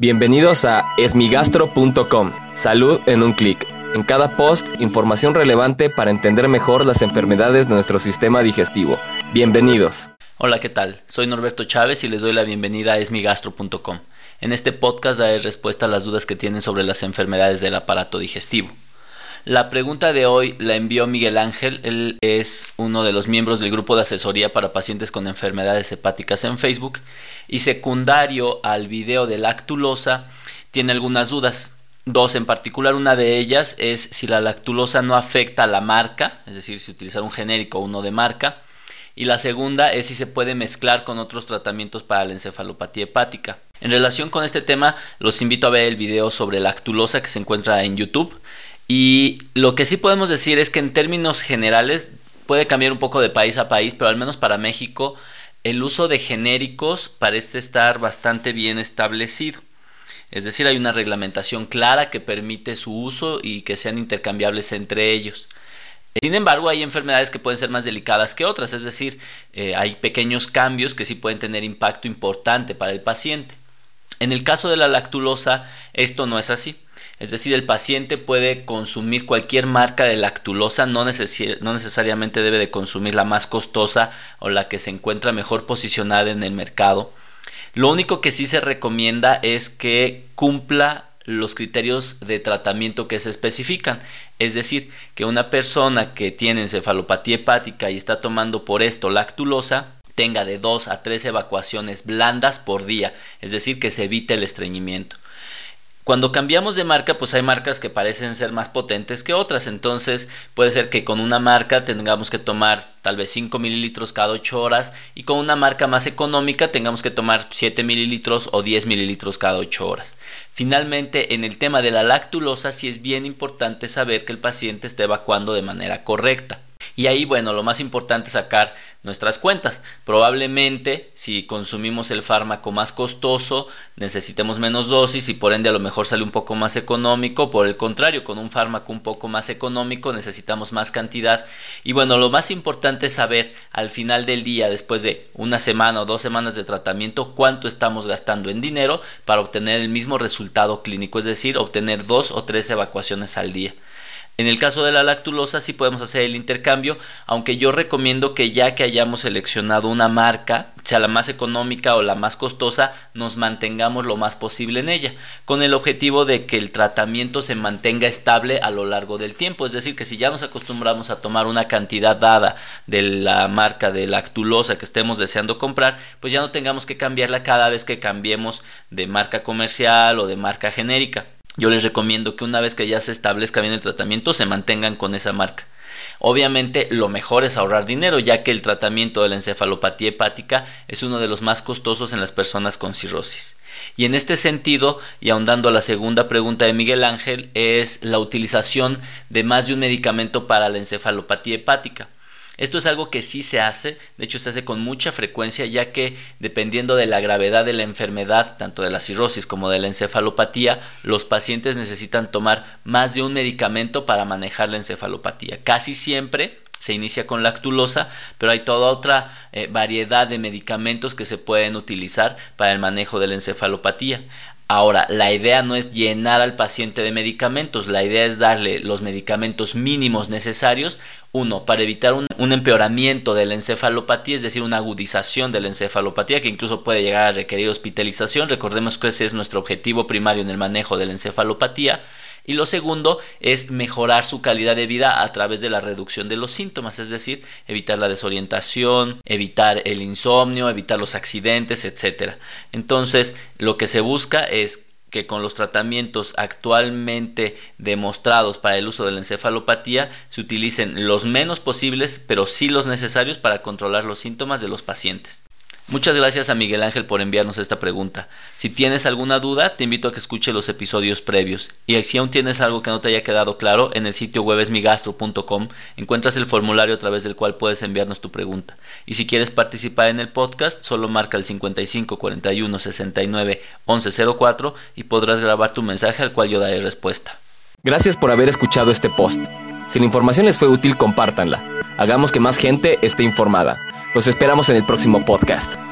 Bienvenidos a esmigastro.com. Salud en un clic. En cada post, información relevante para entender mejor las enfermedades de nuestro sistema digestivo. Bienvenidos. Hola, ¿qué tal? Soy Norberto Chávez y les doy la bienvenida a esmigastro.com. En este podcast daré respuesta a las dudas que tienen sobre las enfermedades del aparato digestivo. La pregunta de hoy la envió Miguel Ángel. Él es uno de los miembros del grupo de asesoría para pacientes con enfermedades hepáticas en Facebook. Y secundario al video de lactulosa, tiene algunas dudas. Dos en particular, una de ellas es si la lactulosa no afecta a la marca, es decir, si utilizar un genérico o uno de marca. Y la segunda es si se puede mezclar con otros tratamientos para la encefalopatía hepática. En relación con este tema, los invito a ver el video sobre lactulosa que se encuentra en YouTube. Y lo que sí podemos decir es que en términos generales puede cambiar un poco de país a país, pero al menos para México el uso de genéricos parece estar bastante bien establecido. Es decir, hay una reglamentación clara que permite su uso y que sean intercambiables entre ellos. Sin embargo, hay enfermedades que pueden ser más delicadas que otras, es decir, eh, hay pequeños cambios que sí pueden tener impacto importante para el paciente. En el caso de la lactulosa, esto no es así. Es decir, el paciente puede consumir cualquier marca de lactulosa, no, necesariamente debe de consumir la más costosa o la que se encuentra mejor posicionada en el mercado. Lo único que sí se recomienda es que cumpla los criterios de tratamiento que se especifican. Es decir, que una persona que tiene encefalopatía hepática y está tomando por esto lactulosa, tenga de 2 a 3 evacuaciones blandas por día, es decir, que se evite el estreñimiento. Cuando cambiamos de marca, pues hay marcas que parecen ser más potentes que otras. Entonces puede ser que con una marca tengamos que tomar tal vez 5 mililitros cada 8 horas y con una marca más económica tengamos que tomar 7 mililitros o 10 mililitros cada 8 horas. Finalmente, en el tema de la lactulosa, sí es bien importante saber que el paciente esté evacuando de manera correcta. Y ahí, bueno, lo más importante es sacar nuestras cuentas. Probablemente, si consumimos el fármaco más costoso, necesitemos menos dosis y por ende a lo mejor sale un poco más económico. Por el contrario, con un fármaco un poco más económico necesitamos más cantidad. Y bueno, lo más importante es saber al final del día, después de una semana o dos semanas de tratamiento, cuánto estamos gastando en dinero para obtener el mismo resultado clínico, es decir, obtener dos o tres evacuaciones al día. En el caso de la lactulosa sí podemos hacer el intercambio, aunque yo recomiendo que ya que hayamos seleccionado una marca, sea la más económica o la más costosa, nos mantengamos lo más posible en ella, con el objetivo de que el tratamiento se mantenga estable a lo largo del tiempo. Es decir, que si ya nos acostumbramos a tomar una cantidad dada de la marca de lactulosa que estemos deseando comprar, pues ya no tengamos que cambiarla cada vez que cambiemos de marca comercial o de marca genérica. Yo les recomiendo que una vez que ya se establezca bien el tratamiento se mantengan con esa marca. Obviamente lo mejor es ahorrar dinero ya que el tratamiento de la encefalopatía hepática es uno de los más costosos en las personas con cirrosis. Y en este sentido, y ahondando a la segunda pregunta de Miguel Ángel, es la utilización de más de un medicamento para la encefalopatía hepática. Esto es algo que sí se hace, de hecho se hace con mucha frecuencia ya que dependiendo de la gravedad de la enfermedad, tanto de la cirrosis como de la encefalopatía, los pacientes necesitan tomar más de un medicamento para manejar la encefalopatía. Casi siempre se inicia con lactulosa, pero hay toda otra eh, variedad de medicamentos que se pueden utilizar para el manejo de la encefalopatía. Ahora, la idea no es llenar al paciente de medicamentos, la idea es darle los medicamentos mínimos necesarios, uno, para evitar un, empeoramiento de la encefalopatía, es decir, una agudización de la encefalopatía que incluso puede llegar a requerir hospitalización. Recordemos que ese es nuestro objetivo primario en el manejo de la encefalopatía. Y lo segundo es mejorar su calidad de vida a través de la reducción de los síntomas, es decir, evitar la desorientación, evitar el insomnio, evitar los accidentes, etc. Entonces, lo que se busca es que con los tratamientos actualmente demostrados para el uso de la encefalopatía se utilicen los menos posibles, pero sí los necesarios para controlar los síntomas de los pacientes. Muchas gracias a Miguel Ángel por enviarnos esta pregunta. Si tienes alguna duda, te invito a que escuche los episodios previos. Y si aún tienes algo que no te haya quedado claro, en el sitio web esmigastro.com encuentras el formulario a través del cual puedes enviarnos tu pregunta. Y si quieres participar en el podcast, solo marca el 55 41 69 11 04 y podrás grabar tu mensaje al cual yo daré respuesta. Gracias por haber escuchado este post. Si la información les fue útil, compártanla. Hagamos que más gente esté informada. Los esperamos en el próximo podcast.